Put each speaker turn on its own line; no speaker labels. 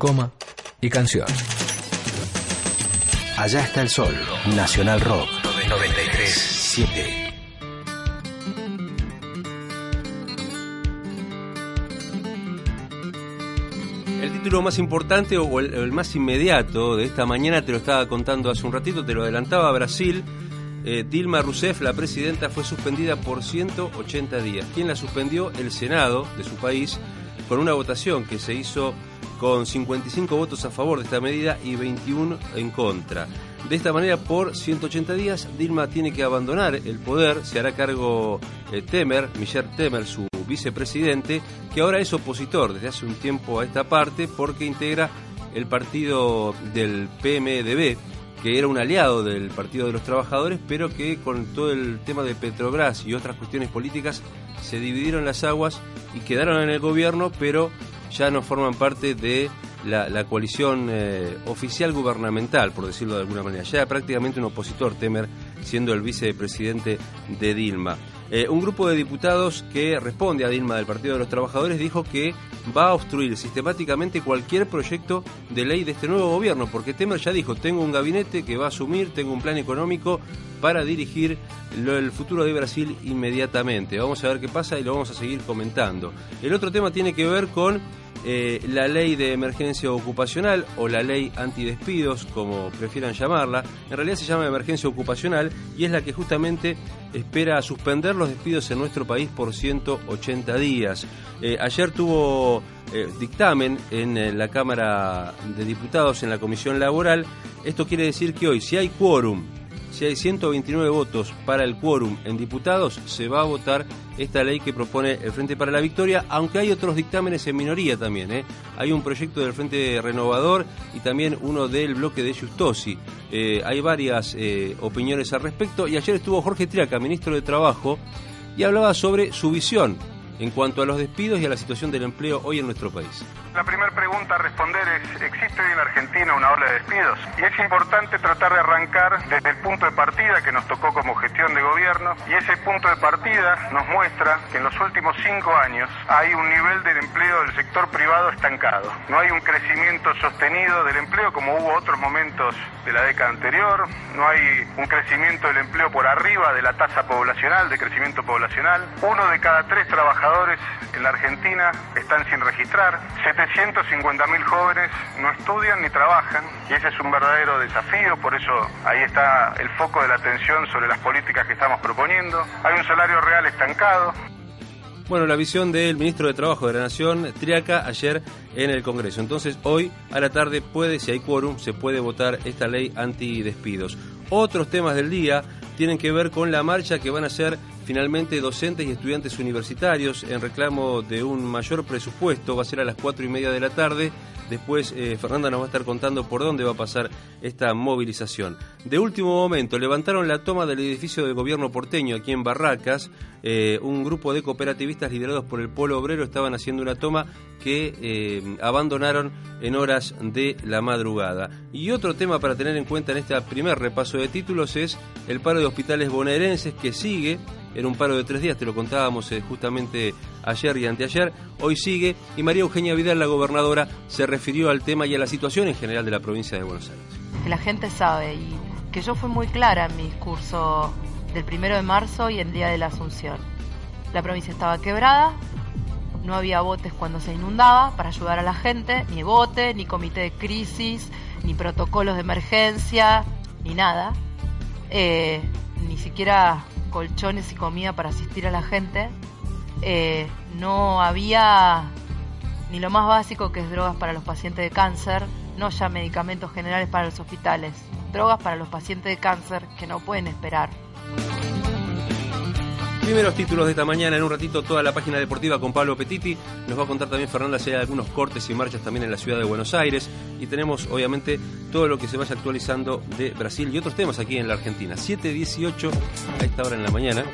coma y canción.
Allá está el sol, Nacional Rock 937.
El título más importante o el, el más inmediato de esta mañana te lo estaba contando hace un ratito, te lo adelantaba Brasil. Eh, Dilma Rousseff, la presidenta, fue suspendida por 180 días. ¿Quién la suspendió? El Senado de su país, con una votación que se hizo con 55 votos a favor de esta medida y 21 en contra. De esta manera, por 180 días, Dilma tiene que abandonar el poder, se hará cargo eh, Temer, Michel Temer, su vicepresidente, que ahora es opositor desde hace un tiempo a esta parte porque integra el partido del PMDB, que era un aliado del Partido de los Trabajadores, pero que con todo el tema de Petrobras y otras cuestiones políticas se dividieron las aguas y quedaron en el gobierno, pero ya no forman parte de la, coalición eh, oficial gubernamental, por decirlo de alguna manera. Ya prácticamente un opositor, Temer, siendo el vicepresidente de Dilma. Eh, un grupo de diputados que responde a Dilma del Partido de los Trabajadores dijo que va a obstruir sistemáticamente cualquier proyecto de ley de este nuevo gobierno, porque Temer ya dijo, tengo un gabinete que va a asumir, tengo un plan económico para dirigir el futuro de Brasil inmediatamente. Vamos a ver qué pasa y lo vamos a seguir comentando. El otro tema tiene que ver con eh, la ley de emergencia ocupacional o la ley antidespidos, como prefieran llamarla, en realidad se llama emergencia ocupacional y es la que justamente espera suspender los despidos en nuestro país por 180 días. Eh, ayer tuvo eh, dictamen en la Cámara de Diputados, en la Comisión Laboral. Esto quiere decir que hoy, si hay quórum, si hay 129 votos para el quórum en diputados, se va a votar esta ley que propone el Frente para la Victoria, aunque hay otros dictámenes en minoría también. ¿eh? Hay un proyecto del Frente Renovador y también uno del bloque de Justosi. Eh, hay varias eh, opiniones al respecto y ayer estuvo Jorge Triaca, ministro de Trabajo, y hablaba sobre su visión en cuanto a los despidos y a la situación del empleo hoy en nuestro país.
La primera pregunta a responder es, ¿existe hoy en Argentina una ola de despidos? Y es importante tratar de arrancar desde el punto de partida que nos tocó como de y ese punto de partida nos muestra que en los últimos cinco años hay un nivel del empleo del sector privado estancado. No hay un crecimiento sostenido del empleo como hubo otros momentos de la década anterior, no hay un crecimiento del empleo por arriba de la tasa poblacional, de crecimiento poblacional. Uno de cada tres trabajadores en la Argentina están sin registrar. 750 mil jóvenes no estudian ni trabajan y ese es un verdadero desafío, por eso ahí está el foco de la atención sobre las políticas que estamos proponiendo. Hay un salario real estancado.
Bueno, la visión del ministro de Trabajo de la Nación, Triaca, ayer en el Congreso. Entonces, hoy a la tarde puede, si hay quórum, se puede votar esta ley antidespidos. Otros temas del día tienen que ver con la marcha que van a hacer finalmente docentes y estudiantes universitarios en reclamo de un mayor presupuesto. Va a ser a las cuatro y media de la tarde. Después eh, Fernanda nos va a estar contando por dónde va a pasar esta movilización. De último momento, levantaron la toma del edificio del gobierno porteño aquí en Barracas. Eh, un grupo de cooperativistas liderados por el Polo Obrero estaban haciendo una toma que eh, abandonaron en horas de la madrugada. Y otro tema para tener en cuenta en este primer repaso de títulos es el paro de hospitales bonaerenses que sigue en un paro de tres días, te lo contábamos eh, justamente ayer y anteayer, hoy sigue, y María Eugenia Vidal, la gobernadora, se refirió al tema y a la situación en general de la provincia de Buenos Aires.
Que la gente sabe y que yo fui muy clara en mi discurso del primero de marzo y el día de la Asunción. La provincia estaba quebrada, no había botes cuando se inundaba para ayudar a la gente, ni bote, ni comité de crisis, ni protocolos de emergencia, ni nada. Eh, ni siquiera colchones y comida para asistir a la gente. Eh, no había ni lo más básico que es drogas para los pacientes de cáncer, no ya medicamentos generales para los hospitales, drogas para los pacientes de cáncer que no pueden esperar.
Primeros títulos de esta mañana, en un ratito toda la página deportiva con Pablo Petiti. Nos va a contar también Fernanda si hay algunos cortes y marchas también en la ciudad de Buenos Aires. Y tenemos obviamente todo lo que se vaya actualizando de Brasil y otros temas aquí en la Argentina. 7.18 a esta hora en la mañana.